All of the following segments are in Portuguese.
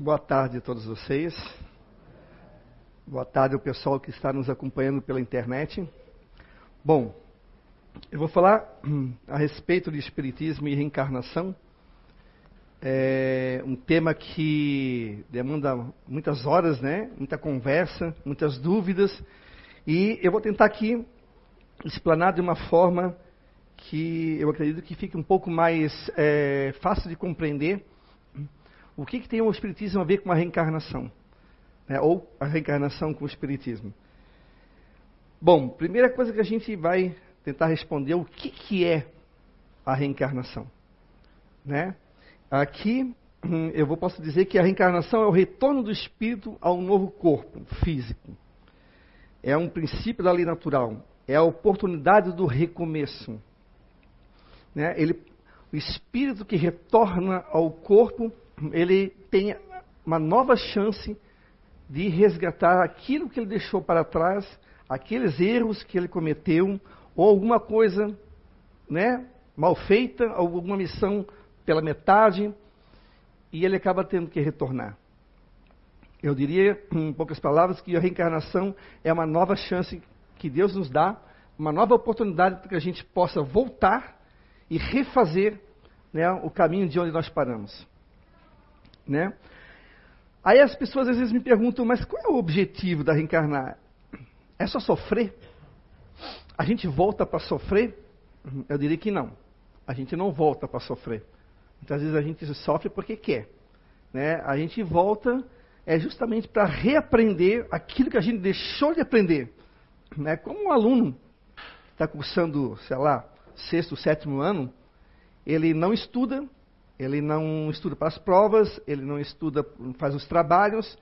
Boa tarde a todos vocês. Boa tarde ao pessoal que está nos acompanhando pela internet. Bom, eu vou falar a respeito de Espiritismo e reencarnação. É um tema que demanda muitas horas, né? Muita conversa, muitas dúvidas. E eu vou tentar aqui explanar de uma forma que eu acredito que fique um pouco mais é, fácil de compreender o que, que tem o Espiritismo a ver com a reencarnação? Né? Ou a reencarnação com o Espiritismo? Bom, primeira coisa que a gente vai tentar responder é o que, que é a reencarnação. Né? Aqui eu vou, posso dizer que a reencarnação é o retorno do espírito a um novo corpo físico. É um princípio da lei natural. É a oportunidade do recomeço. Né? Ele, o espírito que retorna ao corpo ele tem uma nova chance de resgatar aquilo que ele deixou para trás, aqueles erros que ele cometeu, ou alguma coisa né, mal feita, alguma missão pela metade, e ele acaba tendo que retornar. Eu diria, em poucas palavras, que a reencarnação é uma nova chance que Deus nos dá, uma nova oportunidade para que a gente possa voltar e refazer né, o caminho de onde nós paramos né? Aí as pessoas às vezes me perguntam, mas qual é o objetivo da reencarnar? É só sofrer? A gente volta para sofrer? Eu diria que não. A gente não volta para sofrer. Muitas vezes a gente sofre porque quer. Né? A gente volta é justamente para reaprender aquilo que a gente deixou de aprender. Né? Como um aluno está cursando, sei lá, sexto, sétimo ano, ele não estuda, ele não estuda para as provas, ele não estuda, faz os trabalhos,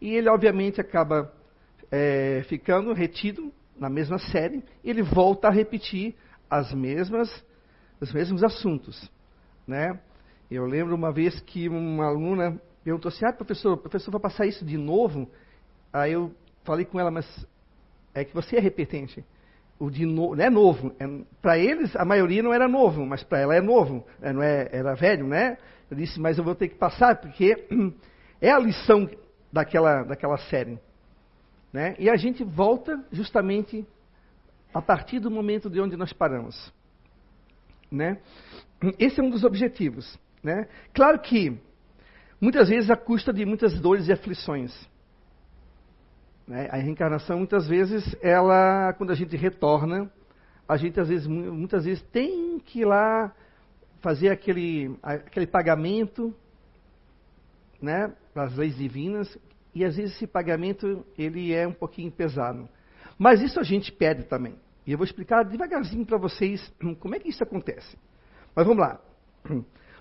e ele obviamente acaba é, ficando retido na mesma série, e ele volta a repetir as mesmas, os mesmos assuntos. Né? Eu lembro uma vez que uma aluna perguntou assim, ah, professor, professor vai passar isso de novo? Aí eu falei com ela, mas é que você é repetente o de no, não é novo. É, para eles, a maioria não era novo, mas para ela é novo. É, não é, era velho, né? Eu disse, mas eu vou ter que passar, porque é a lição daquela, daquela série. Né? E a gente volta justamente a partir do momento de onde nós paramos. Né? Esse é um dos objetivos. Né? Claro que, muitas vezes, a custa de muitas dores e aflições. Né? A reencarnação, muitas vezes, ela, quando a gente retorna, a gente, às vezes, muitas vezes, tem que ir lá fazer aquele, aquele pagamento né, as leis divinas, e às vezes esse pagamento ele é um pouquinho pesado. Mas isso a gente pede também. E eu vou explicar devagarzinho para vocês como é que isso acontece. Mas vamos lá.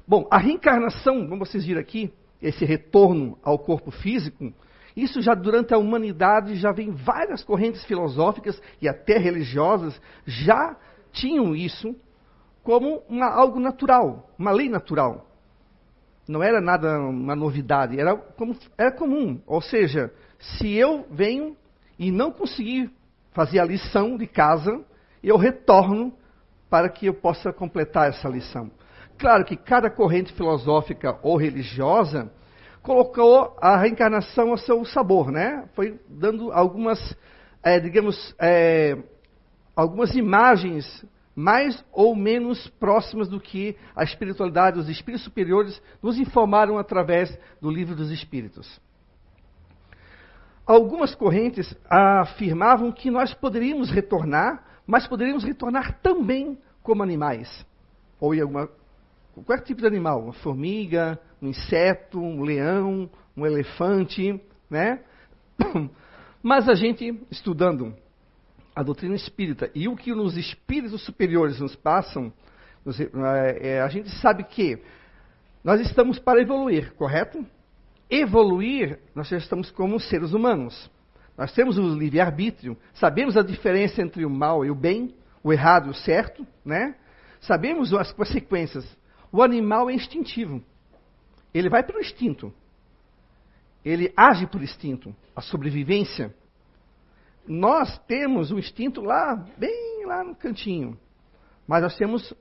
Bom, a reencarnação, como vocês viram aqui, esse retorno ao corpo físico, isso já durante a humanidade já vem várias correntes filosóficas e até religiosas já tinham isso como uma, algo natural, uma lei natural. Não era nada uma novidade, era, como, era comum. Ou seja, se eu venho e não conseguir fazer a lição de casa, eu retorno para que eu possa completar essa lição. Claro que cada corrente filosófica ou religiosa colocou a reencarnação ao seu sabor, né? Foi dando algumas, é, digamos, é, algumas imagens mais ou menos próximas do que a espiritualidade, os espíritos superiores nos informaram através do livro dos espíritos. Algumas correntes afirmavam que nós poderíamos retornar, mas poderíamos retornar também como animais, ou em alguma qualquer tipo de animal, uma formiga, um inseto, um leão, um elefante, né? Mas a gente, estudando a doutrina espírita e o que os espíritos superiores nos passam, nos, é, a gente sabe que nós estamos para evoluir, correto? Evoluir, nós já estamos como seres humanos. Nós temos o livre-arbítrio, sabemos a diferença entre o mal e o bem, o errado e o certo, né? Sabemos as consequências o animal é instintivo. Ele vai pelo instinto. Ele age por instinto. A sobrevivência. Nós temos o instinto lá, bem lá no cantinho. Mas nós temos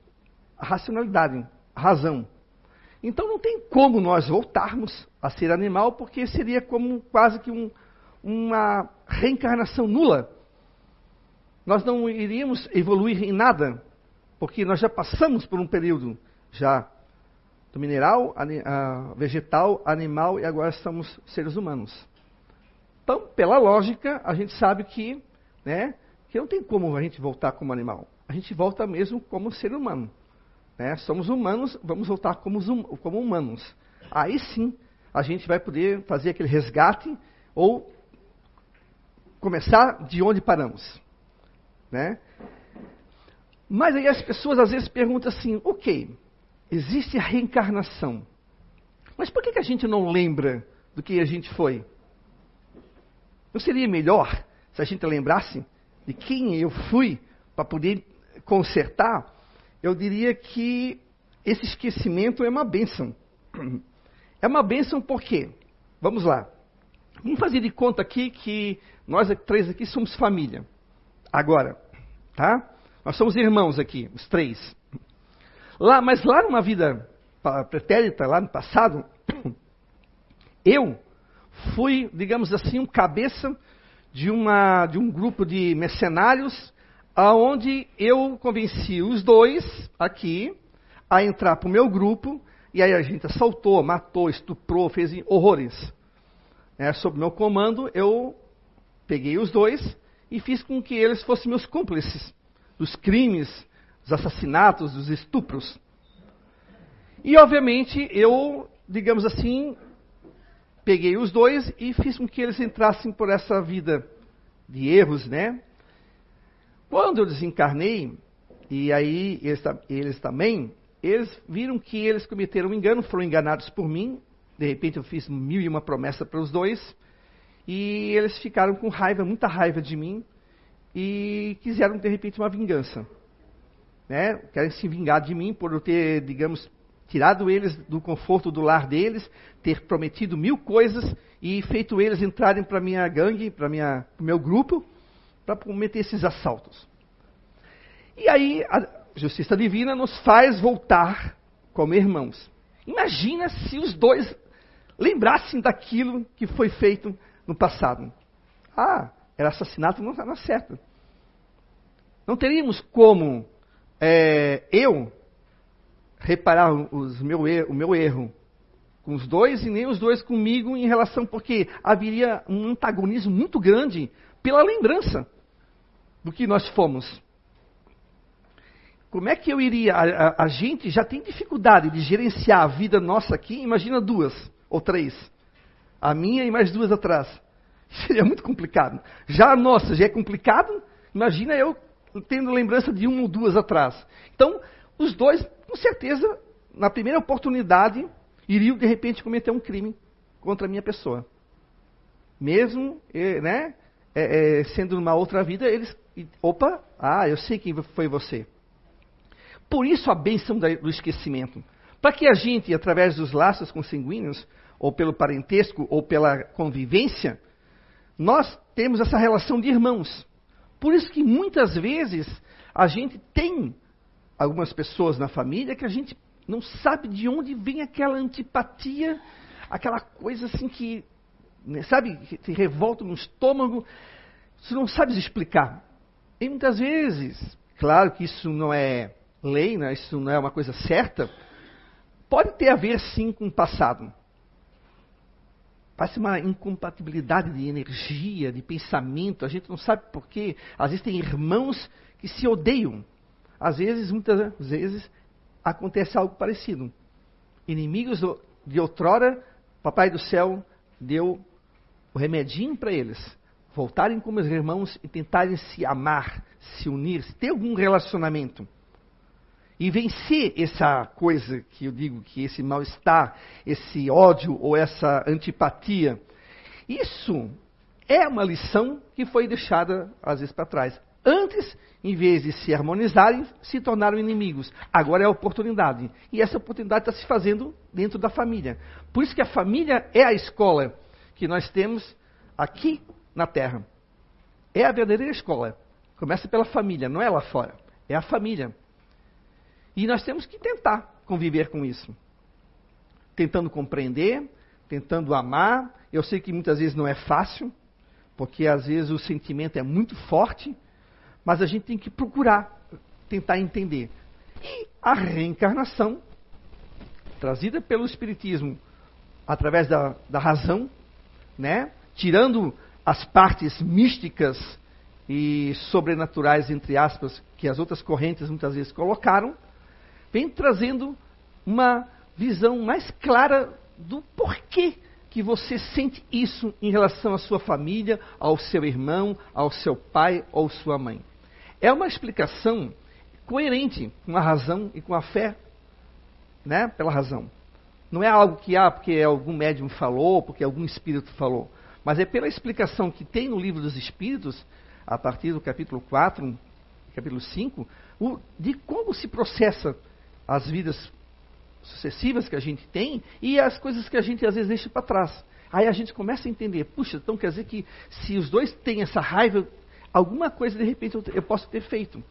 a racionalidade, a razão. Então não tem como nós voltarmos a ser animal, porque seria como quase que um, uma reencarnação nula. Nós não iríamos evoluir em nada, porque nós já passamos por um período já do mineral, a, vegetal, animal e agora estamos seres humanos. Então, pela lógica, a gente sabe que, né, que não tem como a gente voltar como animal. A gente volta mesmo como ser humano. Né? Somos humanos, vamos voltar como, como humanos. Aí sim, a gente vai poder fazer aquele resgate ou começar de onde paramos. Né? Mas aí as pessoas às vezes perguntam assim: ok, existe a reencarnação, mas por que, que a gente não lembra do que a gente foi? Não seria melhor se a gente lembrasse de quem eu fui para poder consertar? Eu diria que esse esquecimento é uma bênção. É uma bênção por quê? Vamos lá. Vamos fazer de conta aqui que nós três aqui somos família. Agora, tá? Nós somos irmãos aqui, os três. Lá, mas lá numa vida pretérita, lá no passado, eu fui, digamos assim, um cabeça de, uma, de um grupo de mercenários, aonde eu convenci os dois aqui a entrar para o meu grupo, e aí a gente assaltou, matou, estuprou, fez horrores. É, sob meu comando, eu peguei os dois e fiz com que eles fossem meus cúmplices dos crimes, dos assassinatos, dos estupros. E, obviamente, eu, digamos assim, peguei os dois e fiz com que eles entrassem por essa vida de erros, né? Quando eu desencarnei, e aí eles, eles também, eles viram que eles cometeram um engano, foram enganados por mim. De repente eu fiz mil e uma promessa para os dois. E eles ficaram com raiva, muita raiva de mim. E quiseram, de repente, uma vingança. Né? Querem se vingar de mim por eu ter, digamos, tirado eles do conforto do lar deles, ter prometido mil coisas e feito eles entrarem para minha gangue, para o meu grupo, para cometer esses assaltos. E aí a justiça divina nos faz voltar como irmãos. Imagina se os dois lembrassem daquilo que foi feito no passado. Ah, era assassinato, não estava certo. Não teríamos como é, eu reparar os meu, o meu erro com os dois e nem os dois comigo em relação, porque haveria um antagonismo muito grande pela lembrança do que nós fomos. Como é que eu iria? A, a, a, gente já tem dificuldade de gerenciar a vida nossa aqui, imagina duas ou três. A minha e mais duas atrás. Seria muito complicado. Já a nossa já é complicado, imagina eu tendo lembrança de uma ou duas atrás. Então, os dois com certeza, na primeira oportunidade, iriam de repente cometer um crime contra a minha pessoa. Mesmo, né, é, é, sendo numa outra vida, eles, opa, ah, eu sei quem foi você. Por isso a bênção do esquecimento. Para que a gente, através dos laços consanguíneos, ou pelo parentesco, ou pela convivência, nós temos essa relação de irmãos. Por isso que muitas vezes a gente tem algumas pessoas na família que a gente não sabe de onde vem aquela antipatia, aquela coisa assim que, né, sabe, que te revolta no estômago, você não sabe explicar. E muitas vezes, claro que isso não é lei, né, isso não é uma coisa certa, pode ter a ver sim com o passado. Parece uma incompatibilidade de energia, de pensamento, a gente não sabe porquê. Às vezes tem irmãos que se odeiam. Às vezes, muitas vezes, acontece algo parecido. Inimigos de outrora, Papai do Céu deu o remedinho para eles. Voltarem como os irmãos e tentarem se amar, se unir, ter algum relacionamento. E vencer essa coisa que eu digo, que esse mal-estar, esse ódio ou essa antipatia. Isso é uma lição que foi deixada às vezes para trás. Antes, em vez de se harmonizarem, se tornaram inimigos. Agora é a oportunidade. E essa oportunidade está se fazendo dentro da família. Por isso que a família é a escola que nós temos aqui na Terra. É a verdadeira escola. Começa pela família, não é lá fora. É a família. E nós temos que tentar conviver com isso. tentando compreender, tentando amar. Eu sei que muitas vezes não é fácil, porque às vezes o sentimento é muito forte, mas a gente tem que procurar tentar entender. E a reencarnação, trazida pelo Espiritismo através da, da razão, né? tirando as partes místicas e sobrenaturais, entre aspas, que as outras correntes muitas vezes colocaram, vem trazendo uma visão mais clara do porquê que você sente isso em relação à sua família, ao seu irmão, ao seu pai ou sua mãe. É uma explicação coerente com a razão e com a fé, né? Pela razão. Não é algo que, ah, porque algum médium falou, porque algum espírito falou. Mas é pela explicação que tem no livro dos Espíritos, a partir do capítulo 4, capítulo 5, o, de como se processa as vidas sucessivas que a gente tem e as coisas que a gente às vezes deixa para trás. Aí a gente começa a entender, puxa, então quer dizer que se os dois têm essa raiva, alguma coisa de repente eu, posso ter feito.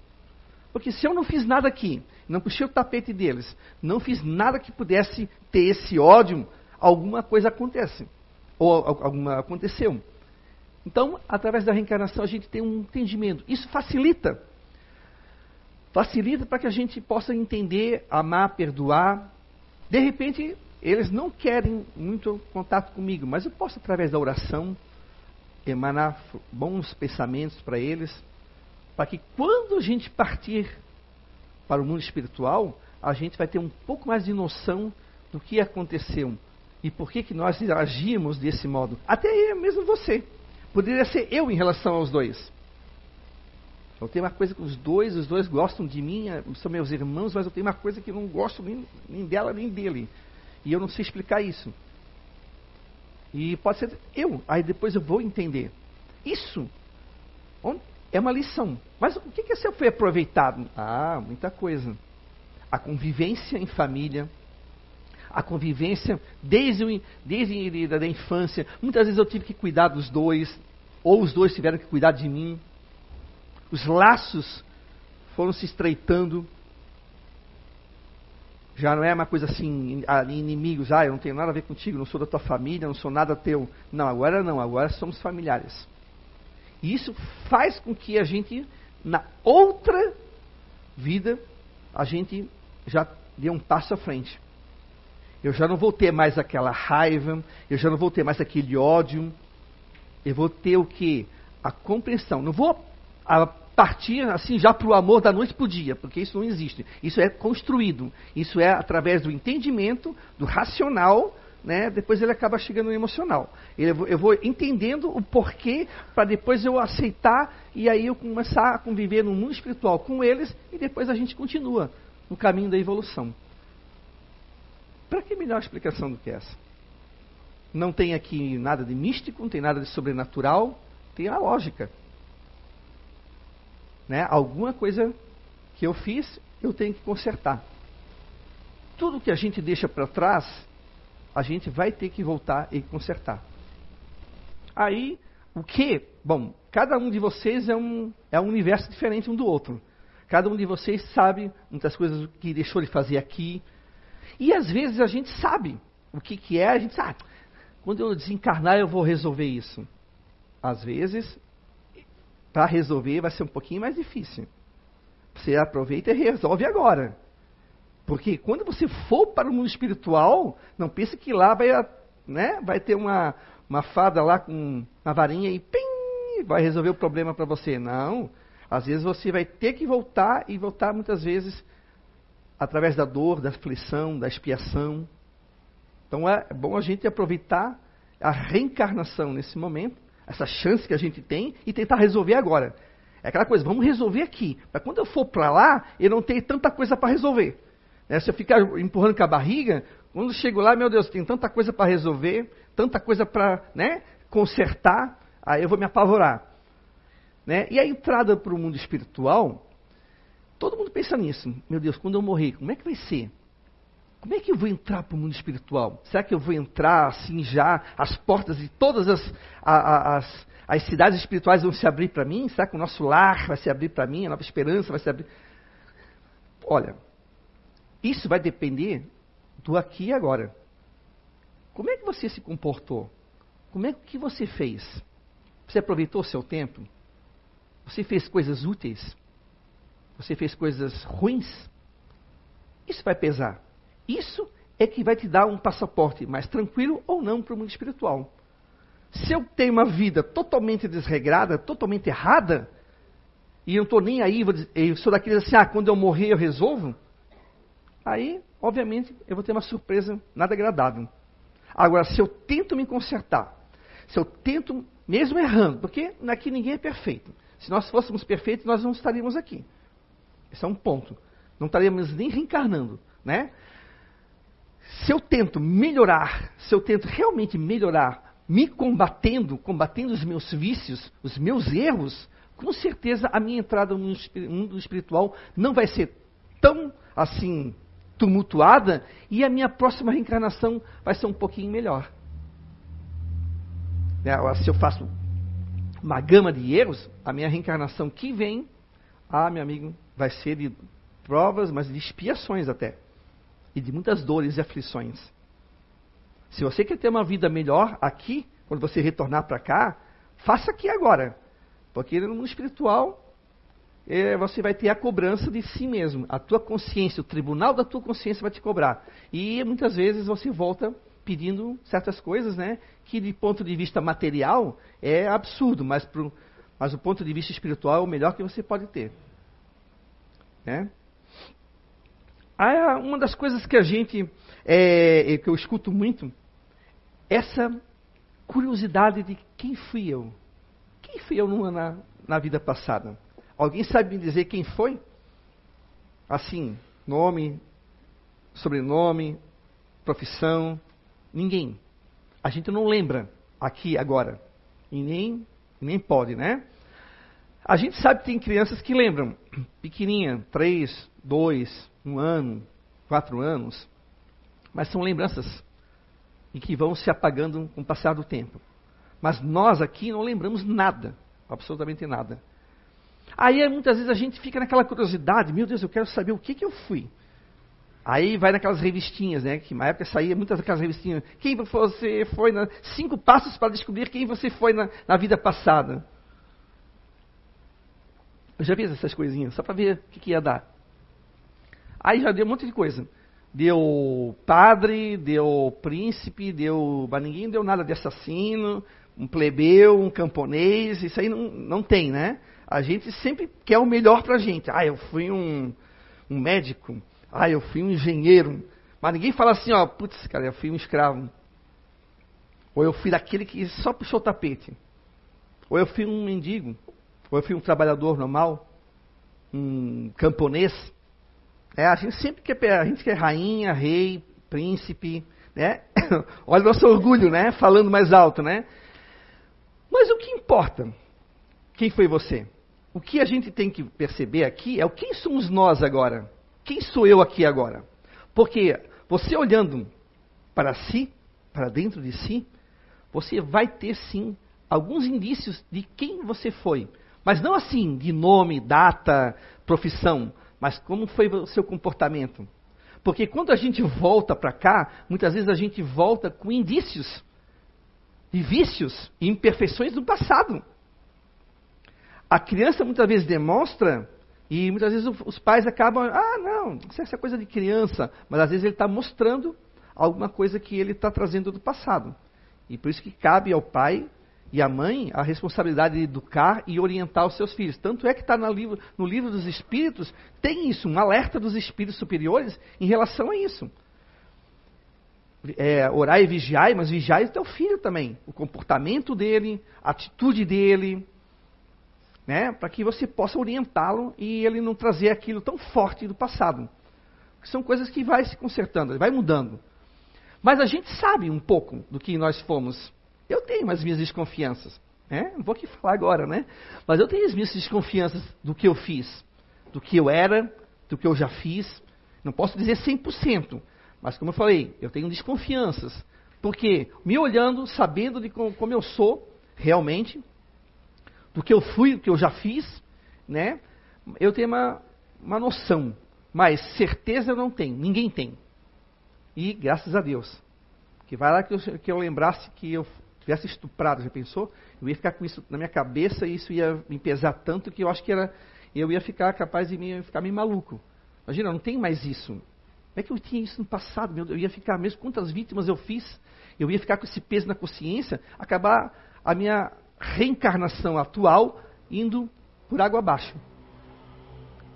Porque se eu não fiz nada aqui, não puxei o tapete deles, não fiz nada que pudesse ter esse ódio, alguma coisa acontece. Ou alguma aconteceu. Então, através da reencarnação, a gente tem um entendimento. Isso facilita. Facilita para que a gente possa entender, amar, perdoar. De repente, eles não querem muito contato comigo, mas eu posso, através da oração, emanar bons pensamentos para eles para que quando a gente partir para o mundo espiritual, a gente vai ter um pouco mais de noção do que aconteceu e por que, que nós agimos desse modo. Até mesmo você. Poderia ser eu em relação aos dois. Eu tenho uma coisa que os dois, os dois gostam de mim, eh, são meus irmãos, mas eu tenho uma coisa que não gosto nem, nem dela nem dele. E eu não sei explicar isso. E pode ser eu, aí depois eu vou entender. Isso é uma lição. Mas o que, que você foi aproveitado? Ah, muita coisa. A convivência em família, a convivência desde, desde a infância. Muitas vezes eu tive que cuidar dos dois, ou os dois tiveram que cuidar de mim. Os laços foram se estreitando. Já não é uma coisa assim, inimigos, ah, eu não tenho nada a ver contigo, não sou da tua família, não sou nada teu. Não, agora não, agora somos familiares. E isso faz com que a gente, na outra vida, a gente já dê um passo à frente. Eu já não vou ter mais aquela raiva, eu já não vou ter mais aquele ódio. Eu vou ter o que? A compreensão. Não vou partir assim já para o amor da noite para o dia, porque isso não existe. Isso é construído. Isso é através do entendimento, do racional, né, depois ele acaba chegando no emocional. Eu vou entendendo o porquê para depois eu aceitar e aí eu começar a conviver no mundo espiritual com eles e depois a gente continua no caminho da evolução. Para que melhor explicação do que essa? Não tem aqui nada de místico, não tem nada de sobrenatural, tem a lógica. Né? Alguma coisa que eu fiz, eu tenho que consertar. Tudo que a gente deixa para trás a gente vai ter que voltar e consertar. Aí, o que? Bom, cada um de vocês é um, é um universo diferente um do outro. Cada um de vocês sabe muitas coisas que deixou de fazer aqui. E às vezes a gente sabe o que, que é, a gente sabe. Ah, quando eu desencarnar, eu vou resolver isso. Às vezes, para resolver vai ser um pouquinho mais difícil. Você aproveita e resolve agora. Porque quando você for para o mundo espiritual, não pense que lá vai, né, vai ter uma, uma fada lá com uma varinha e pim, vai resolver o problema para você. Não. Às vezes você vai ter que voltar e voltar muitas vezes através da dor, da aflição, da expiação. Então é bom a gente aproveitar a reencarnação nesse momento, essa chance que a gente tem e tentar resolver agora. É aquela coisa, vamos resolver aqui. Para quando eu for para lá, eu não tenho tanta coisa para resolver. Né? Se eu ficar empurrando com a barriga, quando chego lá, meu Deus, tem tanta coisa para resolver, tanta coisa para né, consertar, aí eu vou me apavorar. Né? E a entrada para o mundo espiritual, todo mundo pensa nisso. Meu Deus, quando eu morrer, como é que vai ser? Como é que eu vou entrar para o mundo espiritual? Será que eu vou entrar assim já, as portas de todas as, as, as cidades espirituais vão se abrir para mim? Será que o nosso lar vai se abrir para mim? A nova esperança vai se abrir? Olha, isso vai depender do aqui e agora. Como é que você se comportou? Como é que você fez? Você aproveitou o seu tempo? Você fez coisas úteis? Você fez coisas ruins? Isso vai pesar. Isso é que vai te dar um passaporte mais tranquilo ou não para o mundo espiritual. Se eu tenho uma vida totalmente desregrada, totalmente errada, e eu não estou nem aí, eu sou daqueles assim, ah, quando eu morrer eu resolvo, aí, obviamente, eu vou ter uma surpresa nada agradável. Agora, se eu tento me consertar, se eu tento, mesmo errando, porque aqui ninguém é perfeito. Se nós fôssemos perfeitos, nós não estaríamos aqui. Esse é um ponto. Não estaríamos nem reencarnando, né? Se eu tento melhorar, se eu tento realmente melhorar, me combatendo, combatendo os meus vícios, os meus erros, com certeza a minha entrada no mundo espiritual não vai ser tão assim tumultuada e a minha próxima reencarnação vai ser um pouquinho melhor. É, se eu faço uma gama de erros, a minha reencarnação que vem, ah, meu amigo, vai ser de provas, mas de expiações até. E de muitas dores e aflições. Se você quer ter uma vida melhor aqui, quando você retornar para cá, faça aqui agora. Porque no mundo espiritual, é, você vai ter a cobrança de si mesmo. A tua consciência, o tribunal da tua consciência vai te cobrar. E muitas vezes você volta pedindo certas coisas, né? Que de ponto de vista material é absurdo, mas, pro, mas do ponto de vista espiritual é o melhor que você pode ter. Né? Ah, uma das coisas que a gente, é, que eu escuto muito, essa curiosidade de quem fui eu. Quem fui eu na, na vida passada? Alguém sabe me dizer quem foi? Assim, nome, sobrenome, profissão? Ninguém. A gente não lembra aqui agora. E nem, nem pode, né? A gente sabe que tem crianças que lembram. Pequenininha, três, dois, um ano, quatro anos. Mas são lembranças e que vão se apagando com o passar do tempo. Mas nós aqui não lembramos nada, absolutamente nada. Aí muitas vezes a gente fica naquela curiosidade, meu Deus, eu quero saber o que, que eu fui. Aí vai naquelas revistinhas, né? Que na época saía muitas daquelas revistinhas. Quem você foi na. Cinco passos para descobrir quem você foi na, na vida passada. Eu já fiz essas coisinhas, só para ver o que, que ia dar. Aí já deu um monte de coisa. Deu padre, deu príncipe, deu. Mas ninguém deu nada de assassino, um plebeu, um camponês, isso aí não, não tem, né? A gente sempre quer o melhor para a gente. Ah, eu fui um, um médico. Ah, eu fui um engenheiro. Mas ninguém fala assim, ó, putz, cara, eu fui um escravo. Ou eu fui daquele que só puxou o tapete. Ou eu fui um mendigo. Ou eu fui um trabalhador normal. Um camponês. É, a gente sempre quer, a gente quer rainha, rei, príncipe, né? Olha o nosso orgulho, né? Falando mais alto, né? Mas o que importa? Quem foi você? O que a gente tem que perceber aqui é o quem somos nós agora? Quem sou eu aqui agora? Porque você olhando para si, para dentro de si, você vai ter sim alguns indícios de quem você foi. Mas não assim, de nome, data, profissão, mas como foi o seu comportamento. Porque quando a gente volta para cá, muitas vezes a gente volta com indícios de vícios e imperfeições do passado. A criança muitas vezes demonstra, e muitas vezes os pais acabam, ah, não, isso é coisa de criança, mas às vezes ele está mostrando alguma coisa que ele está trazendo do passado. E por isso que cabe ao pai e à mãe a responsabilidade de educar e orientar os seus filhos. Tanto é que está no livro, no livro dos Espíritos, tem isso, um alerta dos Espíritos superiores em relação a isso. É, orar e vigiar, mas vigiar o teu filho também. O comportamento dele, a atitude dele, né, para que você possa orientá-lo e ele não trazer aquilo tão forte do passado. São coisas que vai se consertando, vai mudando. Mas a gente sabe um pouco do que nós fomos. Eu tenho as minhas desconfianças. Né? Não vou aqui falar agora, né? Mas eu tenho as minhas desconfianças do que eu fiz, do que eu era, do que eu já fiz. Não posso dizer 100%, mas como eu falei, eu tenho desconfianças. Porque me olhando, sabendo de como, como eu sou realmente, do que eu fui, do que eu já fiz, né? Eu tenho uma, uma noção, mas certeza eu não tenho, ninguém tem. E graças a Deus. Que vai lá que eu, que eu lembrasse que eu tivesse estuprado, já pensou? Eu ia ficar com isso na minha cabeça e isso ia me pesar tanto que eu acho que era, eu ia ficar capaz de me, ficar meio maluco. Imagina, não tem mais isso. Como é que eu tinha isso no passado? Meu, eu ia ficar, mesmo quantas vítimas eu fiz, eu ia ficar com esse peso na consciência, acabar a minha reencarnação atual indo por água abaixo.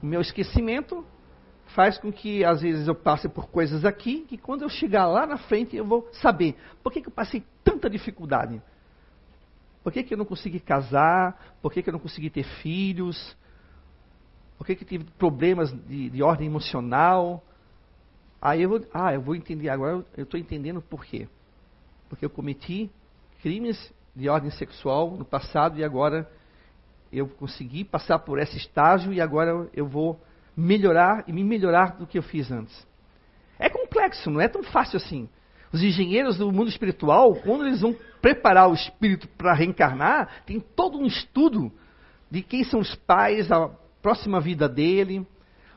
O meu esquecimento faz com que às vezes eu passe por coisas aqui que quando eu chegar lá na frente eu vou saber por que, que eu passei tanta dificuldade. Por que, que eu não consegui casar? Por que, que eu não consegui ter filhos? Por que, que tive problemas de, de ordem emocional? Aí eu vou, ah, eu vou entender agora, eu estou entendendo por quê. Porque eu cometi crimes de ordem sexual no passado e agora eu consegui passar por esse estágio e agora eu vou melhorar e me melhorar do que eu fiz antes. É complexo, não é tão fácil assim. Os engenheiros do mundo espiritual, quando eles vão preparar o espírito para reencarnar, tem todo um estudo de quem são os pais, a próxima vida dele,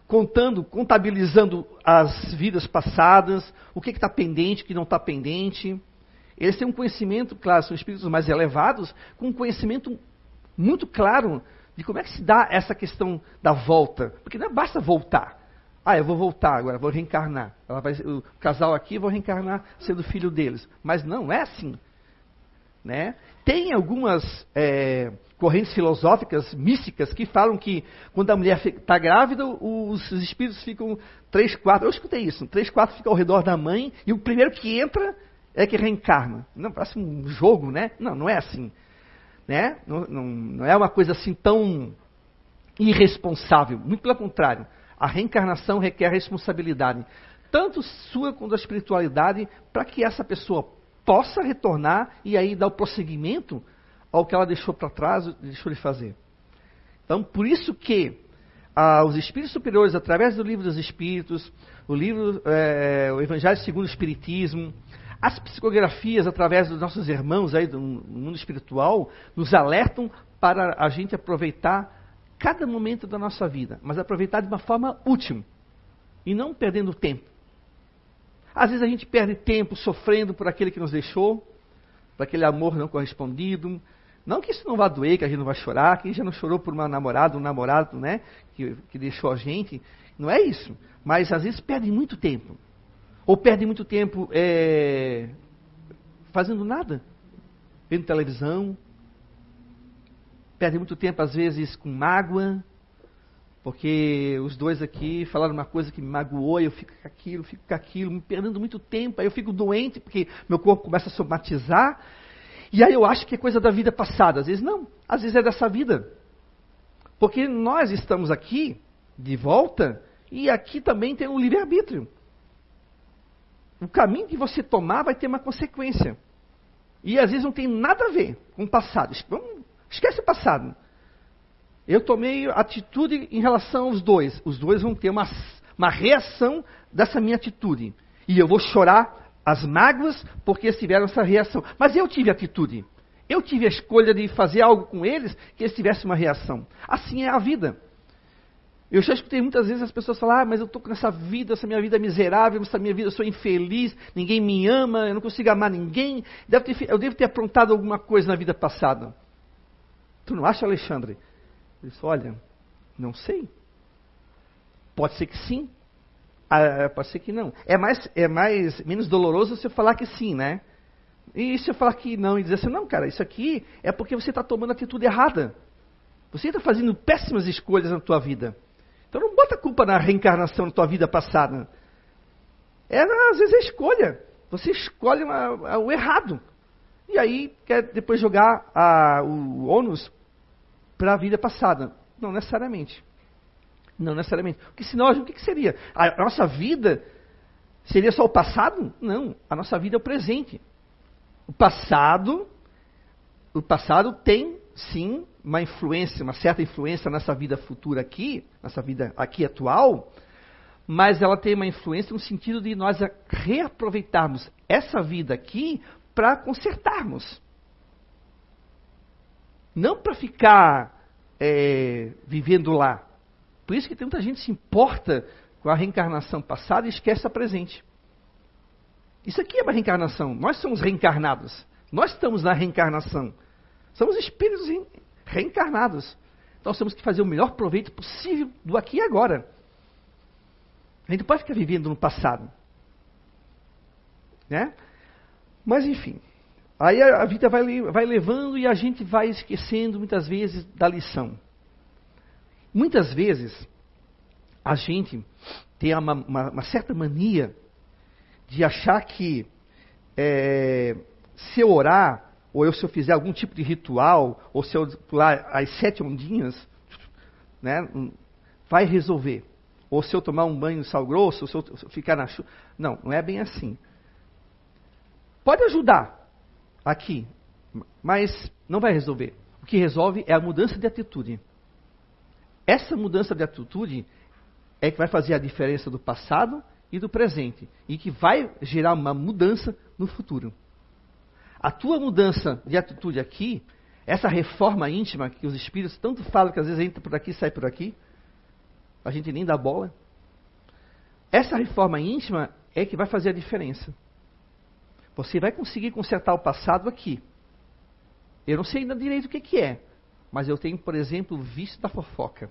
contando, contabilizando as vidas passadas, o que está pendente, o que não está pendente. Eles têm um conhecimento, claro, são espíritos mais elevados, com um conhecimento muito claro de como é que se dá essa questão da volta. Porque não é basta voltar. Ah, eu vou voltar agora, vou reencarnar. Vai, o casal aqui, vou reencarnar sendo filho deles. Mas não é assim. Né? Tem algumas é, correntes filosóficas, místicas, que falam que quando a mulher está grávida, os, os, espíritos ficam três, quatro. Eu escutei isso. Três, quatro ficam ao redor da mãe e o primeiro que entra é que reencarna. Não, parece um jogo, né? Não, não é assim né? Não, não, não é uma coisa assim tão irresponsável. Muito pelo contrário. A reencarnação requer responsabilidade, tanto sua quanto da espiritualidade, para que essa pessoa possa retornar e aí dar o prosseguimento ao que ela deixou para trás, deixou de fazer. Então, por isso que ah, os espíritos superiores, através do livro dos espíritos, o livro, é, o Evangelho segundo o Espiritismo, as psicografias, através dos nossos irmãos aí do mundo espiritual, nos alertam para a gente aproveitar cada momento da nossa vida, mas aproveitar de uma forma útil e não perdendo tempo. Às vezes a gente perde tempo sofrendo por aquele que nos deixou, por aquele amor não correspondido. Não que isso não vá doer, que a gente não vai chorar, quem já não chorou por uma namorada, um namorado, né, que, que deixou a gente. Não é isso. Mas às vezes perde muito tempo. Ou perde muito tempo é, fazendo nada, vendo televisão. Perde muito tempo, às vezes, com mágoa, porque os dois aqui falaram uma coisa que me magoou, eu fico com aquilo, fico com aquilo, me perdendo muito tempo, aí eu fico doente, porque meu corpo começa a somatizar, e aí eu acho que é coisa da vida passada. Às vezes não, às vezes é dessa vida. Porque nós estamos aqui, de volta, e aqui também tem um livre-arbítrio o caminho que você tomar vai ter uma consequência. E às vezes não tem nada a ver com o passado. Esquece o passado. Eu tomei atitude em relação aos dois. Os dois vão ter uma, uma reação dessa minha atitude. E eu vou chorar as mágoas porque eles tiveram essa reação. Mas eu tive atitude. Eu tive a escolha de fazer algo com eles que eles tivessem uma reação. Assim é a vida. Eu já escutei muitas vezes as pessoas falar, ah, mas eu estou com essa vida, essa minha vida é miserável, essa minha vida eu sou infeliz, ninguém me ama, eu não consigo amar ninguém, ter, eu devo ter aprontado alguma coisa na vida passada. Tu não acha, Alexandre? Ele disse, olha, não sei. Pode ser que sim, ah, pode ser que não. É mais, é mais, menos doloroso se eu falar que sim, né? E se eu falar que não e dizer assim, não, cara, isso aqui é porque você está tomando atitude errada. Você está fazendo péssimas escolhas na tua vida. Então não bota a culpa na reencarnação da tua vida passada. É, às vezes, a escolha. Você escolhe uma, o errado. E aí quer depois jogar a, o ônus para a vida passada. Não necessariamente. Não necessariamente. Porque senão, o que, que seria? A nossa vida seria só o passado? Não. A nossa vida é o presente. O passado, o passado tem sim, uma influência, uma certa influência nessa vida futura aqui, nessa vida aqui atual, mas ela tem uma influência no sentido de nós reaproveitarmos essa vida aqui para consertarmos. Não para ficar é, vivendo lá. Por isso que tem muita gente se importa com a reencarnação passada e esquece a presente. Isso aqui é uma reencarnação. Nós somos reencarnados. Nós estamos na reencarnação. Somos espíritos reencarnados. Nós temos que fazer o melhor proveito possível do aqui e agora. A gente pode ficar vivendo no passado. Né? Mas enfim. Aí a, vida vai, vai levando e a gente vai esquecendo muitas vezes da lição. Muitas vezes a gente tem uma, uma, uma certa mania de achar que é, se eu orar, ou eu, se eu fizer algum tipo de ritual, ou se eu pular as sete ondinhas, né, vai resolver. Ou se eu tomar um banho de sal grosso, ou se eu ficar na chuva. Não, não é bem assim. Pode ajudar aqui, mas não vai resolver. O que resolve é a mudança de atitude. Essa mudança de atitude é que vai fazer a diferença do passado e do presente e que vai gerar uma mudança no futuro. A tua mudança de atitude aqui, essa reforma íntima que os espíritos tanto falam que às vezes entra por aqui sai por aqui, a gente nem dá bola. Essa reforma íntima é que vai fazer a diferença. Você vai conseguir consertar o passado aqui. Eu não sei ainda direito o que, que é, mas eu tenho, por exemplo, o vício da fofoca.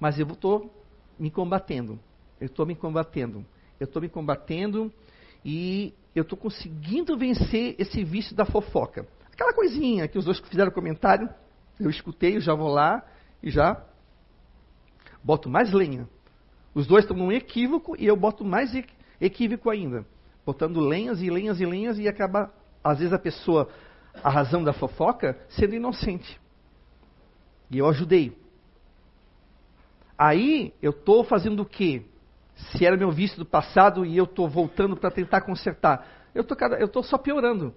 Mas eu estou me combatendo. Eu estou me combatendo. Eu estou me combatendo e eu estou conseguindo vencer esse vício da fofoca. Aquela coisinha que os dois fizeram comentário, eu escutei, eu já vou lá e já boto mais lenha. Os dois estão num equívoco e eu boto mais equívoco ainda. Botando lenhas e lenhas e lenhas e acaba, às vezes, a pessoa, a razão da fofoca, sendo inocente. E eu ajudei. Aí eu estou fazendo o quê? Se era meu vício do passado e eu estou voltando para tentar consertar, eu estou só piorando.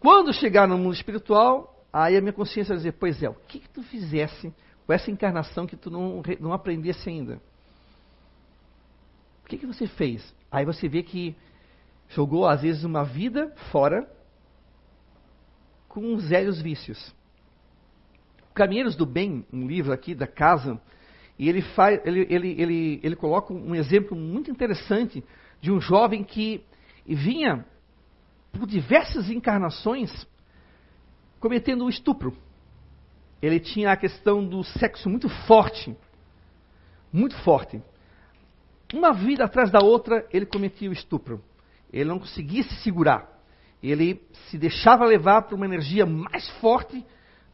Quando chegar no mundo espiritual, aí a minha consciência vai dizer: Pois é, o que, que tu fizesse com essa encarnação que tu não, não aprendesse ainda? O que, que você fez? Aí você vê que jogou, às vezes, uma vida fora com velhos vícios. Caminheiros do Bem, um livro aqui da casa, e ele, faz, ele, ele, ele, ele coloca um exemplo muito interessante de um jovem que vinha por diversas encarnações cometendo um estupro. Ele tinha a questão do sexo muito forte, muito forte. Uma vida atrás da outra, ele cometia o estupro. Ele não conseguia se segurar. Ele se deixava levar para uma energia mais forte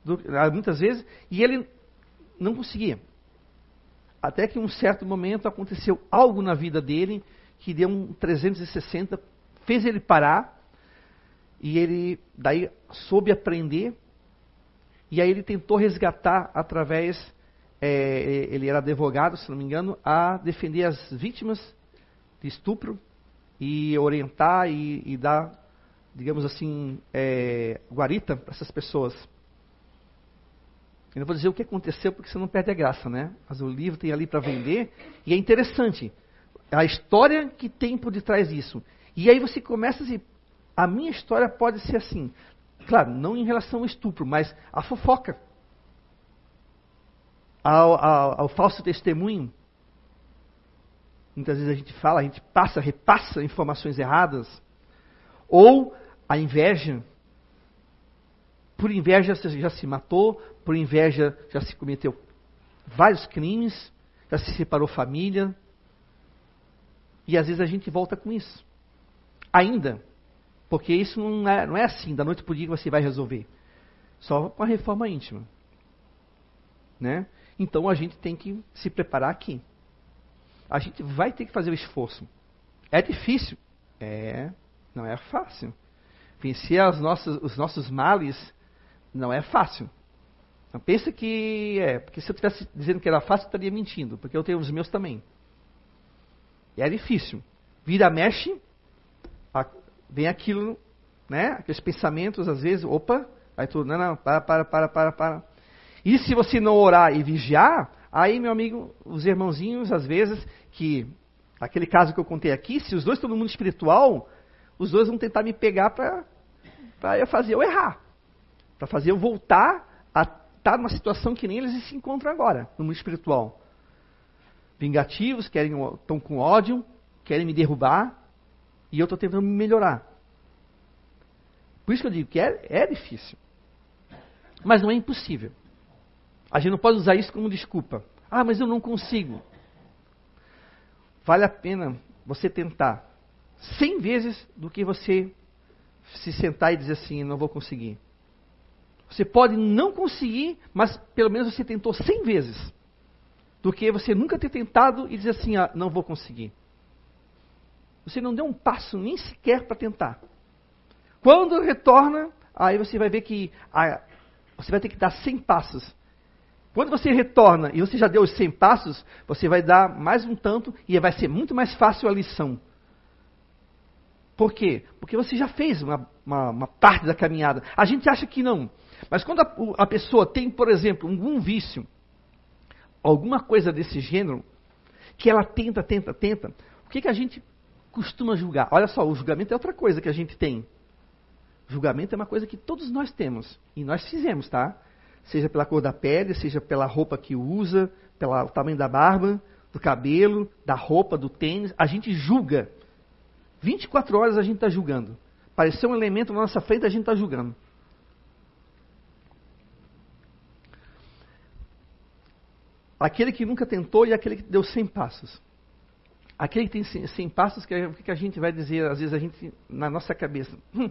do, ah, muitas vezes, e ele não conseguia. Até que em um certo momento aconteceu algo na vida dele que deu um 360, fez ele parar, e ele daí soube aprender, e aí ele tentou resgatar através, é, ele era advogado, se não me engano, a defender as vítimas de estupro e orientar e, e dar, digamos assim, é, guarita para essas pessoas. Eu não vou dizer o que aconteceu porque você não perde a graça, né? Mas o livro tem ali para vender e é interessante a história que tem por detrás disso. E aí você começa a dizer, a minha história pode ser assim. Claro, não em relação ao estupro, mas a fofoca. Ao, ao, ao falso testemunho. Muitas vezes a gente fala, a gente passa, repassa informações erradas. Ou a inveja. Por inveja você já se matou, por inveja já se cometeu vários crimes, já se separou família. E às vezes a gente volta com isso. Ainda, porque isso não é, não é assim, da noite para o dia você vai resolver. Só com a reforma íntima. Né? Então a gente tem que se preparar aqui. A gente vai ter que fazer o esforço. É difícil? É, não é fácil. Vencer os nossos, os nossos males não é fácil. Não pensa que é, porque se eu estivesse dizendo que era fácil, eu estaria mentindo, porque eu tenho os meus também. E é difícil. Vira, mexe, a, vem aquilo, né? Aqueles pensamentos, às vezes, opa, aí tudo, não, não, para, para, para, para, para. E se você não orar e vigiar, aí, meu amigo, os irmãozinhos, às vezes, que, aquele caso que eu contei aqui, se os dois estão no mundo espiritual, os dois vão tentar me pegar para eu fazer eu errar. Para fazer eu voltar está numa situação que nem eles se encontram agora, no mundo espiritual. Vingativos, querem, estão com ódio, querem me derrubar. E eu estou tentando melhorar. Por isso que eu digo que é, é difícil. Mas não é impossível. A gente não pode usar isso como desculpa. Ah, mas eu não consigo. Vale a pena você tentar cem vezes do que você se sentar e dizer assim, não vou conseguir. Você pode não conseguir, mas pelo menos você tentou cem vezes. Do que você nunca ter tentado e dizer assim, ah, não vou conseguir. Você não deu um passo nem sequer para tentar. Quando retorna, aí você vai ver que ah, você vai ter que dar cem passos. Quando você retorna e você já deu os cem passos, você vai dar mais um tanto e vai ser muito mais fácil a lição. Por quê? Porque você já fez uma, uma, uma parte da caminhada. A gente acha que não. Mas quando a, a pessoa tem, por exemplo, algum vício, alguma coisa desse gênero, que ela tenta, tenta, tenta, o que, que a gente costuma julgar? Olha só, o julgamento é outra coisa que a gente tem. Julgamento é uma coisa que todos nós temos. E nós fizemos, tá? Seja pela cor da pele, seja pela roupa que usa, pelo tamanho da barba, do cabelo, da roupa, do tênis. A gente julga 24 horas a gente está julgando. Apareceu um elemento na nossa frente, a gente está julgando. Aquele que nunca tentou e aquele que deu 100 passos. Aquele que tem 100 passos, que, é, que a gente vai dizer, às vezes a gente, na nossa cabeça, hum,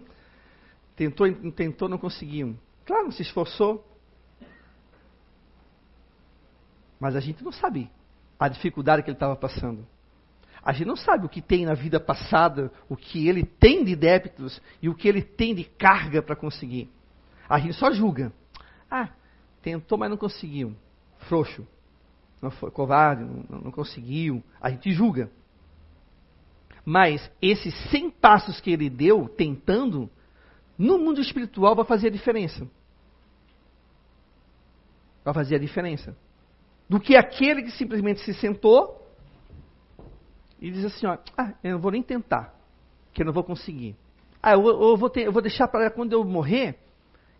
tentou, tentou, não conseguiu. Claro, se esforçou. Mas a gente não sabe a dificuldade que ele estava passando. A gente não sabe o que tem na vida passada, o que ele tem de débitos e o que ele tem de carga para conseguir. A gente só julga. Ah, tentou, mas não conseguiu. Frouxo. Não foi covarde, não, não conseguiu. A gente julga. Mas esses 100 passos que ele deu tentando, no mundo espiritual vai fazer a diferença. Vai fazer a diferença. Do que aquele que simplesmente se sentou e diz assim, ó, ah, eu não vou nem tentar, que eu não vou conseguir. Ah, eu, eu vou, ter, eu vou deixar para quando eu morrer,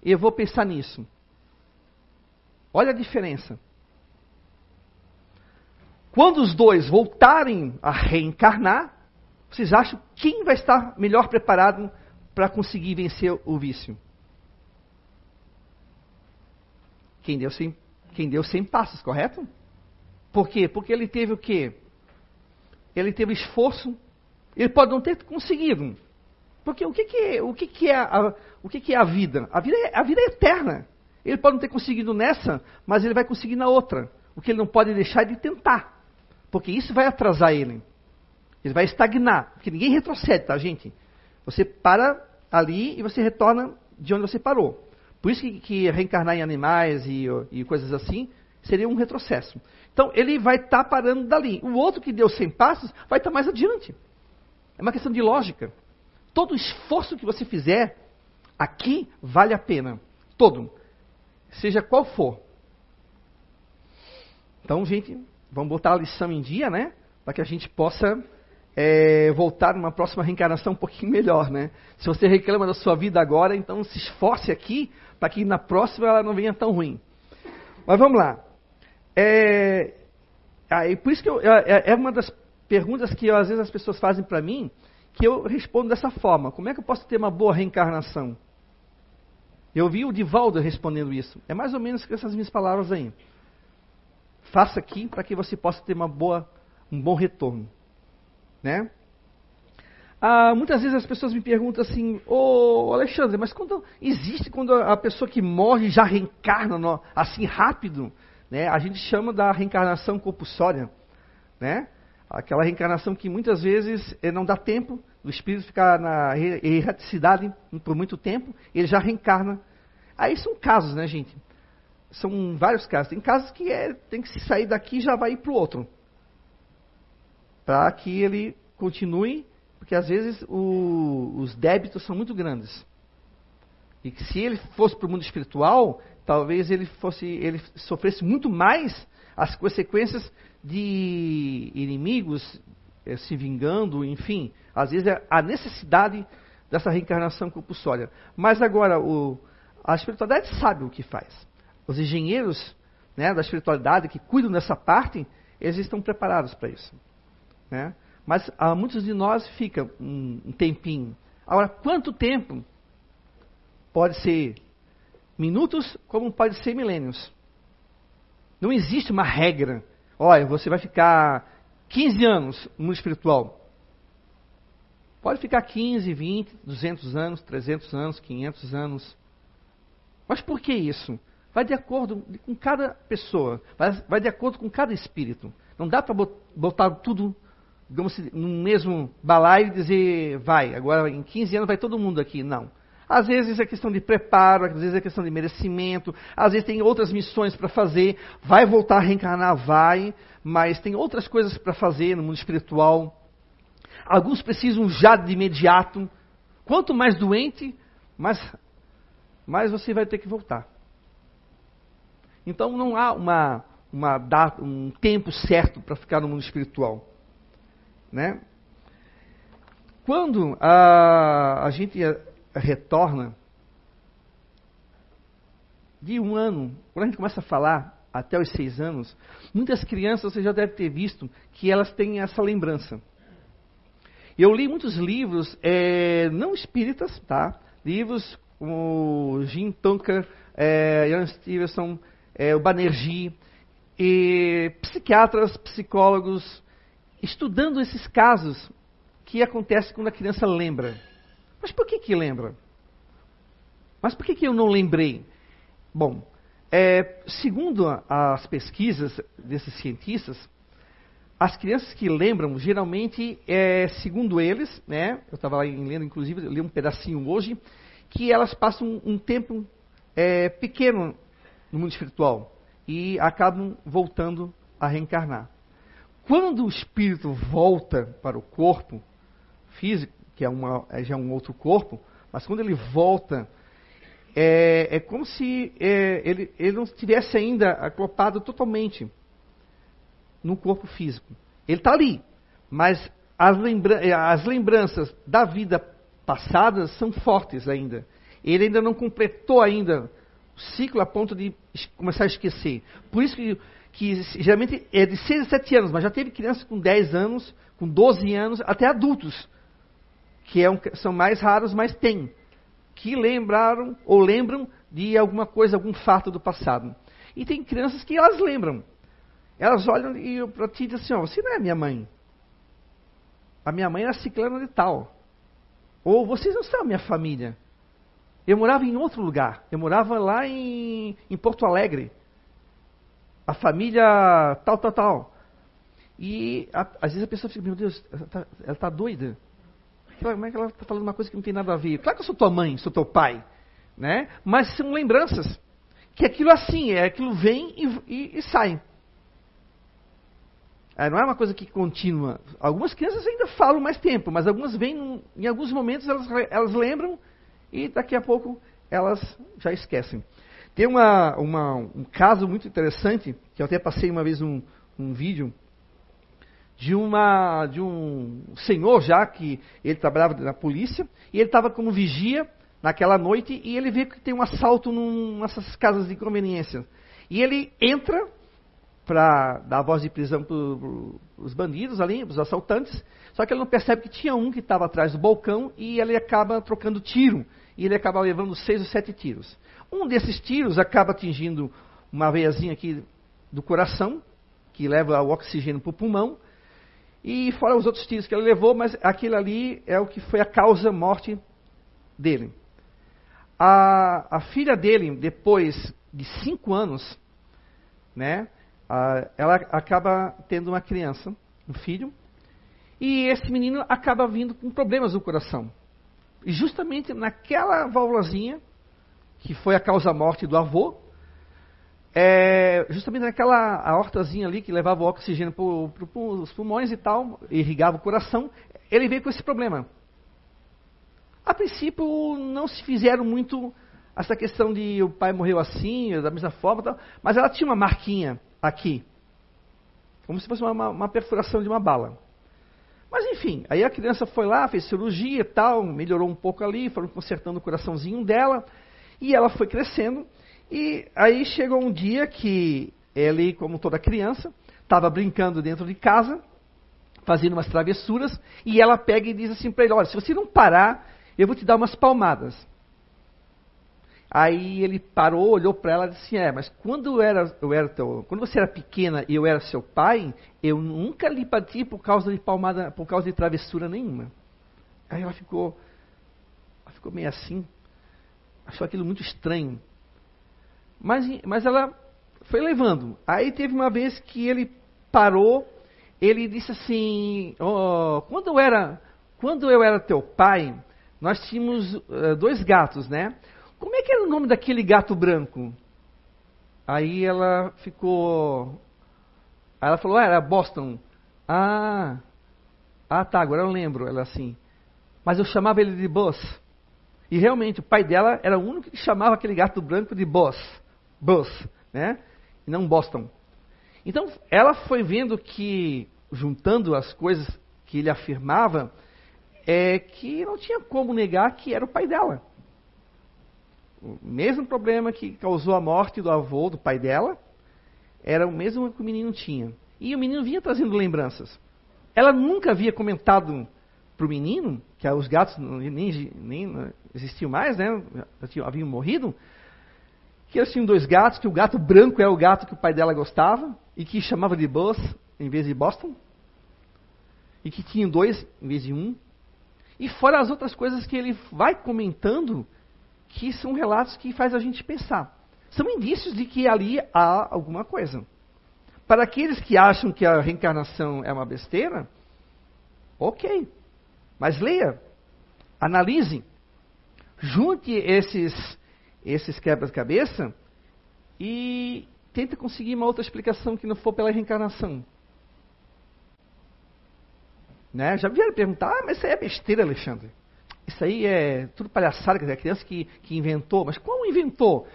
eu vou pensar nisso. Olha a diferença. Quando os dois voltarem a reencarnar, vocês acham quem vai estar melhor preparado para conseguir vencer o vício? Quem deu 100, quem deu 100 passos, correto? Por quê? Porque ele teve o quê? ele teve esforço, ele pode não ter conseguido. Porque o que, que, o que, que, é, a, o que, que é a vida? A vida é, a vida é eterna. Ele pode não ter conseguido nessa, mas ele vai conseguir na outra. O que ele não pode deixar é de tentar. Porque isso vai atrasar ele. Ele vai estagnar. Porque ninguém retrocede, tá, gente? Você para ali e você retorna de onde você parou. Por isso que, que reencarnar em animais e, e coisas assim seria um retrocesso. Então ele vai estar tá parando dali. O outro que deu 100 passos vai estar tá mais adiante. É uma questão de lógica. Todo esforço que você fizer aqui vale a pena. Todo. Seja qual for. Então, gente, vamos botar a lição em dia, né? Para que a gente possa é, voltar numa próxima reencarnação um pouquinho melhor, né? Se você reclama da sua vida agora, então se esforce aqui para que na próxima ela não venha tão ruim. Mas vamos lá. É, aí, por isso que eu, é, é, uma das perguntas que às vezes as pessoas fazem para mim, que eu respondo dessa forma: como é que eu posso ter uma boa reencarnação? Eu vi o Divaldo respondendo isso. É mais ou menos com essas minhas palavras aí. Faça aqui para que você possa ter uma boa, um bom retorno. Né? Ah, muitas vezes as pessoas me perguntam assim, ô oh, Alexandre, mas quando existe quando a pessoa que morre já reencarna no, assim rápido? né, a gente chama da reencarnação compulsória, né? Aquela reencarnação que muitas vezes eh, não dá tempo do espírito ficar na erraticidade por muito tempo, ele já reencarna. Aí são casos, né, gente? São vários casos. Tem casos que é, tem que se sair daqui e já vai ir para o outro. Para que ele continue, porque às vezes o, os débitos são muito grandes. E que se ele fosse para o mundo espiritual, talvez ele fosse, ele sofresse muito mais as consequências de inimigos eh, se vingando, enfim, às vezes é a necessidade dessa reencarnação compulsória. Mas agora o, a espiritualidade sabe o que faz. Os engenheiros né, da espiritualidade que cuidam dessa parte, eles estão preparados para isso. Né? Mas a muitos de nós fica um, um tempinho. Agora, quanto tempo? Pode ser minutos, como pode ser milênios. Não existe uma regra. Olha, você vai ficar 15 anos no mundo espiritual. Pode ficar 15, 20, 200 anos, 300 anos, 500 anos. Mas por que isso? Vai de acordo com cada pessoa, vai, de acordo com cada espírito. Não dá para botar tudo, digamos assim, no mesmo balaio e dizer, vai, agora em 15 anos vai todo mundo aqui. Não. Às vezes é questão de preparo, às vezes é questão de merecimento, às vezes tem outras missões para fazer, vai voltar a reencarnar, vai, mas tem outras coisas para fazer no mundo espiritual. Alguns precisam já de imediato. Quanto mais doente, mais, mais você vai ter que voltar. Então não há uma, uma data, um tempo certo para ficar no mundo espiritual. Né? Quando a, a gente retorna de um ano, quando a gente começa a falar até os seis anos, muitas crianças você já deve ter visto que elas têm essa lembrança. Eu li muitos livros, é, não espíritas, tá? Livros como Jim Tunker, é, Ian Stevenson, é, o Banerjee, e psiquiatras, psicólogos, estudando esses casos que acontecem quando a criança lembra. Mas por que que lembra? Mas por que que eu não lembrei? Bom, é, segundo as pesquisas desses cientistas, as crianças que lembram, geralmente, é, segundo eles, né, eu estava lendo, inclusive, li um pedacinho hoje, que elas passam um, um tempo é, pequeno no mundo espiritual e acabam voltando a reencarnar. Quando o espírito volta para o corpo físico, que é, uma, é já um outro corpo, mas quando ele volta, é, é como se é, ele, ele não estivesse ainda acoplado totalmente no corpo físico. Ele está ali, mas as, lembra as lembranças da vida passada são fortes ainda. Ele ainda não completou ainda ciclo a ponto de começar a esquecer. Por isso que, que geralmente é de 6 a 7 anos, mas já teve crianças com 10 anos, com 12 anos, até adultos, que é um, são mais raros, mas tem, que lembraram ou lembram de alguma coisa, algum fato do passado. E tem crianças que elas lembram, elas olham e para ti dizem assim, ó, você não é minha mãe. A minha mãe era ciclana de tal. Ou vocês não são minha família. Eu morava em outro lugar. Eu morava lá em, em Porto Alegre. A família tal, tal, tal. E a, às vezes a pessoa fica, meu Deus, ela está tá doida. Como é que ela está falando uma coisa que não tem nada a ver? Claro que eu sou tua mãe, sou teu pai. Né? Mas são lembranças. Que aquilo assim, é aquilo vem e, e, e sai. É, não é uma coisa que continua. Algumas crianças ainda falam mais tempo, mas algumas vêm, em alguns momentos elas, elas lembram e daqui a pouco elas já esquecem. Tem uma, uma, um caso muito interessante, que eu até passei uma vez um, um vídeo, de, uma, de um senhor já que ele trabalhava na polícia, e ele estava como vigia naquela noite, e ele vê que tem um assalto num, nessas casas de conveniência. E ele entra para dar voz de prisão para os bandidos ali, os assaltantes. Só que ele não percebe que tinha um que estava atrás do balcão e ele acaba trocando tiro. E ele acaba levando seis ou sete tiros. Um desses tiros acaba atingindo uma veiazinha aqui do coração, que leva o oxigênio para o pulmão. E fora os outros tiros que ele levou, mas aquele ali é o que foi a causa morte dele. A, a filha dele, depois de cinco anos, né, ah, ela acaba tendo uma criança, um filho, e esse menino acaba vindo com problemas no coração. E justamente naquela válvulazinha, que foi a causa-morte do avô, é, justamente naquela aortazinha ali que levava o oxigênio para os pulmões e tal, irrigava o coração, ele veio com esse problema. A princípio não se fizeram muito essa questão de o pai morreu assim, da mesma forma, tal, mas ela tinha uma marquinha aqui. Como se fosse uma, uma perfuração de uma bala. Mas enfim, aí a criança foi lá, fez cirurgia e tal, melhorou um pouco ali, foram consertando o coraçãozinho dela, e ela foi crescendo. E aí chegou um dia que ele, como toda criança, estava brincando dentro de casa, fazendo umas travessuras, e ela pega e diz assim para ele: Olha, se você não parar, eu vou te dar umas palmadas. Aí ele parou, olhou para ela e disse assim, é, mas quando eu era, eu era teu, quando você era pequena e eu era seu pai, eu nunca lhe bati por causa de palmada, por causa de travessura nenhuma. Aí ela ficou, ela ficou meio assim, achou aquilo muito estranho. Mas, mas ela foi levando. Aí teve uma vez que ele parou, ele disse assim, oh, quando eu era, quando eu era teu pai, nós tínhamos uh, dois gatos, né? Como é que era o nome daquele gato branco? Aí ela ficou. Aí ela falou, ah, era Boston. Ah, ah tá, agora eu lembro. Ela assim. Mas eu chamava ele de Boss. E realmente, o pai dela era o único que chamava aquele gato branco de Boss. Boss, né? E não Boston. Então, ela foi vendo que, juntando as coisas que ele afirmava, é que não tinha como negar que era o pai dela. O mesmo problema que causou a morte do avô, do pai dela, era o mesmo que o menino tinha. E o menino vinha trazendo lembranças. Ela nunca havia comentado para o menino, que os gatos nem, nem existiam mais, né? haviam morrido, que eles tinham dois gatos, que o gato branco é o gato que o pai dela gostava, e que chamava de Buzz em vez de Boston, e que tinham dois em vez de um. E fora as outras coisas que ele vai comentando, que são relatos que faz a gente pensar. São indícios de que ali há alguma coisa. Para aqueles que acham que a reencarnação é uma besteira, ok. Mas leia, analise, junte esses, esses quebras-cabeça e tente conseguir uma outra explicação que não for pela reencarnação. Né? Já vieram perguntar, ah, mas isso é besteira, Alexandre. Isso aí é tudo palhaçada, quer dizer, a criança que, que inventou. Mas como inventou?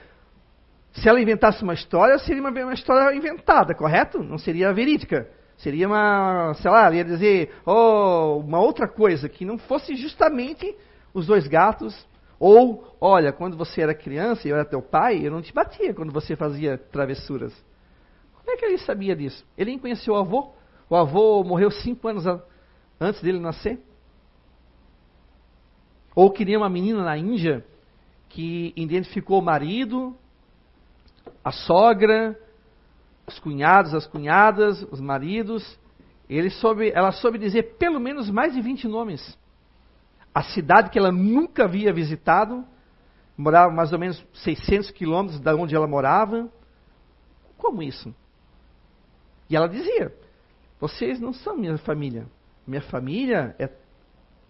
Se ela inventasse uma história, seria uma, uma história inventada, correto? Não seria verídica. Seria uma, sei lá, ia dizer, oh, uma outra coisa, que não fosse justamente os dois gatos. Ou, olha, quando você era criança e eu era teu pai, eu não te batia quando você fazia travessuras. Como é que ele sabia disso? Ele nem conheceu o avô. O avô morreu cinco anos antes dele nascer. Ou que nem uma menina na Índia que identificou o marido, a sogra, os cunhados, as cunhadas, os maridos. Ele soube, ela soube dizer pelo menos mais de 20 nomes. A cidade que ela nunca havia visitado, morava mais ou menos 600 quilômetros da onde ela morava. Como isso? E ela dizia: Vocês não são minha família. Minha família é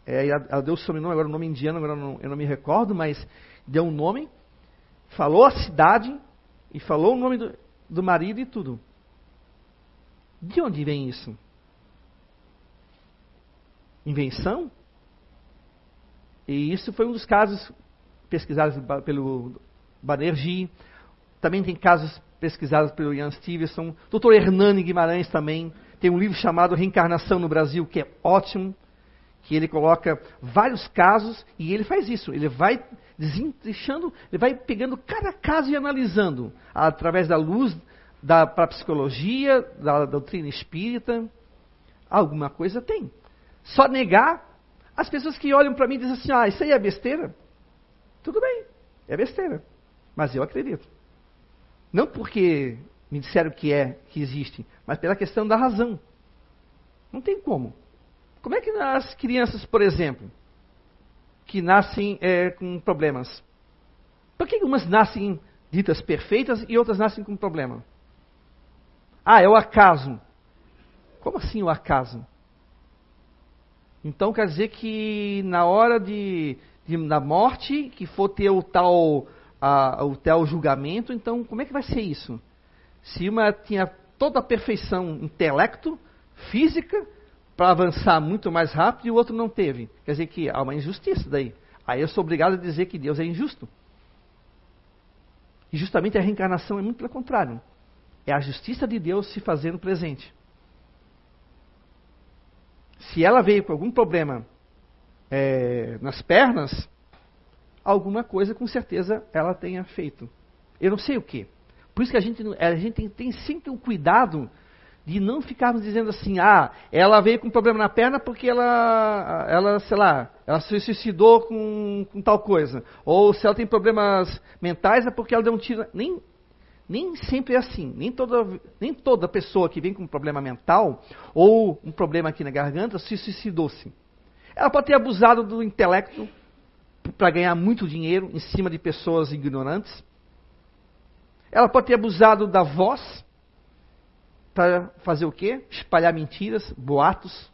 é, ela deu o sobrenome, agora o nome indiano, agora eu não, eu não me recordo, mas deu um nome, falou a cidade e falou o nome do, do marido e tudo. De onde vem isso? Invenção? E isso foi um dos casos pesquisados pelo Banerjee. Também tem casos pesquisados pelo Ian Stevenson. Dr. Hernani Guimarães também tem um livro chamado Reencarnação no Brasil, que é ótimo que ele coloca vários casos e ele faz isso. Ele vai desintrichando, ele vai pegando cada caso e analisando através da luz da psicologia, da, da doutrina espírita. Alguma coisa tem. Só negar, as pessoas que olham para mim dizem assim: ah, isso aí é besteira. Tudo bem, é besteira. Mas eu acredito. Não porque me disseram que é, que existe, mas pela questão da razão. Não tem como. Como é que as crianças, por exemplo, que nascem é, com problemas? Por que umas nascem ditas perfeitas e outras nascem com problema? Ah, é o acaso. Como assim o acaso? Então quer dizer que na hora de, de da morte, que for ter o tal, a, o tal julgamento, então como é que vai ser isso? Se uma tinha toda a perfeição intelecto, física, para avançar muito mais rápido e o outro não teve. Quer dizer que há uma injustiça daí. Aí eu sou obrigado a dizer que Deus é injusto. E justamente a reencarnação é muito pelo contrário. É a justiça de Deus se fazendo presente. Se ela veio com algum problema é, nas pernas, alguma coisa com certeza ela tenha feito. Eu não sei o que. Por isso que a gente, a gente tem, tem sempre o cuidado de não ficarmos dizendo assim, ah, ela veio com problema na perna porque ela, ela sei lá, ela se suicidou com, com tal coisa. Ou se ela tem problemas mentais é porque ela deu um tiro. Nem, nem sempre é assim. Nem toda, nem toda pessoa que vem com um problema mental ou um problema aqui na garganta se suicidou-se. Ela pode ter abusado do intelecto para ganhar muito dinheiro em cima de pessoas ignorantes. Ela pode ter abusado da voz para fazer o quê? Espalhar mentiras, boatos,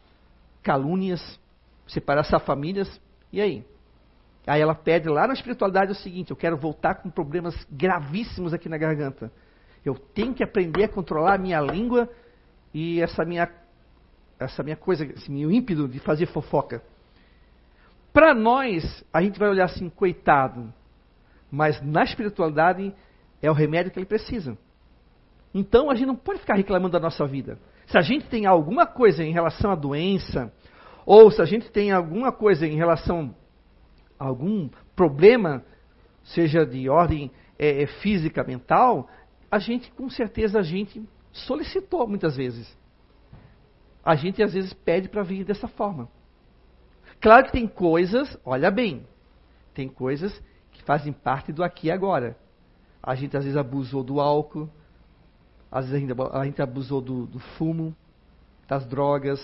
calúnias, separar essas famílias. E aí? Aí ela pede lá na espiritualidade o seguinte: eu quero voltar com problemas gravíssimos aqui na garganta. Eu tenho que aprender a controlar a minha língua e essa minha, essa minha coisa, esse meu ímpeto de fazer fofoca. Para nós, a gente vai olhar assim, coitado. Mas na espiritualidade é o remédio que ele precisa. Então a gente não pode ficar reclamando da nossa vida. Se a gente tem alguma coisa em relação à doença, ou se a gente tem alguma coisa em relação a algum problema, seja de ordem é, é física, mental, a gente, com certeza, a gente solicitou muitas vezes. A gente às vezes pede para vir dessa forma. Claro que tem coisas, olha bem, tem coisas que fazem parte do aqui e agora. A gente às vezes abusou do álcool, às vezes a gente, abusou do, do, fumo, das drogas,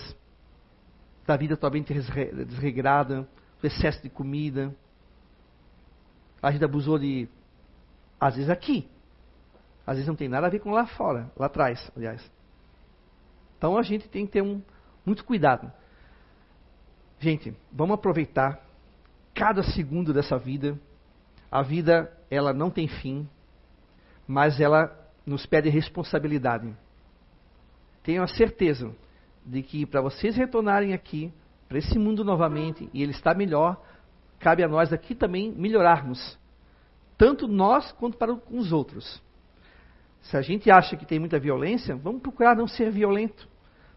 da vida totalmente desregrada, do excesso de comida. A gente abusou de, às vezes aqui, às vezes não tem nada a ver com lá fora, lá atrás, aliás. Então a gente tem que ter um, muito cuidado. Gente, vamos aproveitar cada segundo dessa vida. A vida, ela não tem fim, mas ela nos pede responsabilidade. Tenho a certeza de que para vocês retornarem aqui, para esse mundo novamente, e ele está melhor, cabe a nós aqui também melhorarmos. Tanto nós quanto para os outros. Se a gente acha que tem muita violência, vamos procurar não ser violento.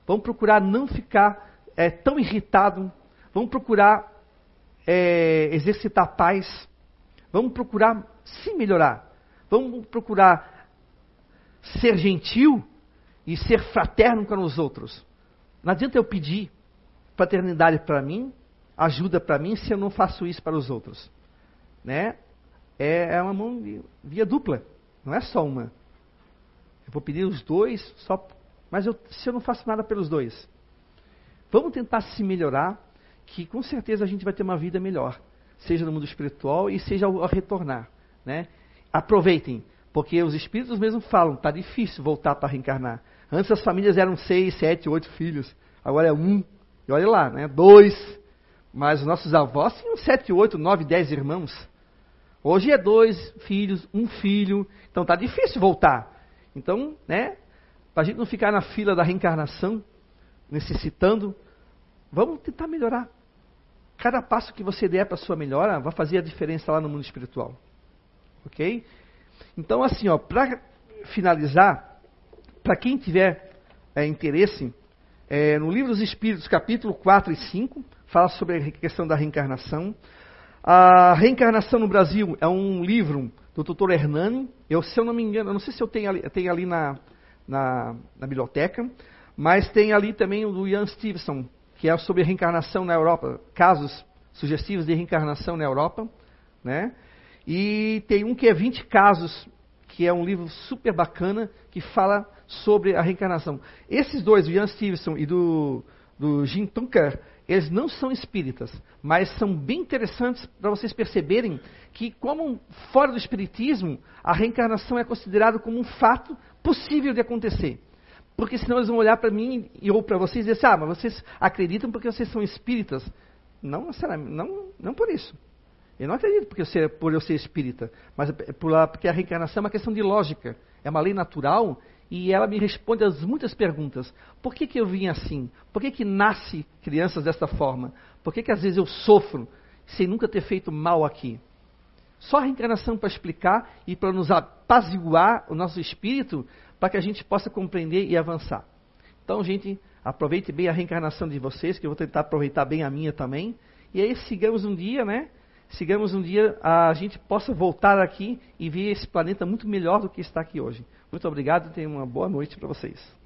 Vamos procurar não ficar é, tão irritado. Vamos procurar é, exercitar paz. Vamos procurar se melhorar. Vamos procurar ser gentil e ser fraterno com os outros. Não adianta eu pedir fraternidade para mim, ajuda para mim, se eu não faço isso para os outros. Né? É, é uma mão via dupla, não é só uma. Eu vou pedir os dois, só, mas eu, se eu não faço nada pelos dois. Vamos tentar se melhorar, que com certeza a gente vai ter uma vida melhor, seja no mundo espiritual e seja ao, ao retornar. Né? Aproveitem. Porque os espíritos mesmo falam, está difícil voltar para reencarnar. Antes as famílias eram seis, sete, oito filhos. Agora é um. E olha lá, né? Dois. Mas os nossos avós tinham sete, oito, nove, dez irmãos. Hoje é dois filhos, um filho. Então está difícil voltar. Então, né? Para a gente não ficar na fila da reencarnação, necessitando, vamos tentar melhorar. Cada passo que você der para sua melhora vai fazer a diferença lá no mundo espiritual. Ok? Então, assim, ó, para finalizar, para quem tiver é, interesse, é, no livro dos Espíritos, capítulo 4 e 5, fala sobre a questão da reencarnação. A Reencarnação no Brasil é um livro do Dr. Hernani. Eu, se eu não me engano, eu não sei se eu tenho ali, tenho ali na, na, na, biblioteca, mas tem ali também o do Ian Stevenson, que é sobre reencarnação na Europa, casos sugestivos de reencarnação na Europa, né? E tem um que é 20 casos, que é um livro super bacana, que fala sobre a reencarnação. Esses dois, o Ian Stevenson e do, do Jim Tunker, eles não são espíritas, mas são bem interessantes para vocês perceberem que, como fora do espiritismo, a reencarnação é considerada como um fato possível de acontecer. Porque senão eles vão olhar para mim ou para vocês e dizer assim, ah, mas vocês acreditam porque vocês são espíritas. Não, não, não por isso. Eu não acredito porque eu ser, por eu ser espírita, mas é por, porque a reencarnação é uma questão de lógica, é uma lei natural e ela me responde as muitas perguntas. Por que, que eu vim assim? Por que, que nasce crianças desta forma? Por que, que às vezes eu sofro sem nunca ter feito mal aqui? Só a reencarnação para explicar e para nos apaziguar o nosso espírito para que a gente possa compreender e avançar. Então, gente, aproveite bem a reencarnação de vocês, que eu vou tentar aproveitar bem a minha também. E aí sigamos um dia, né? Sigamos um dia a gente possa voltar aqui e ver esse planeta muito melhor do que está aqui hoje. Muito obrigado e tenha uma boa noite para vocês.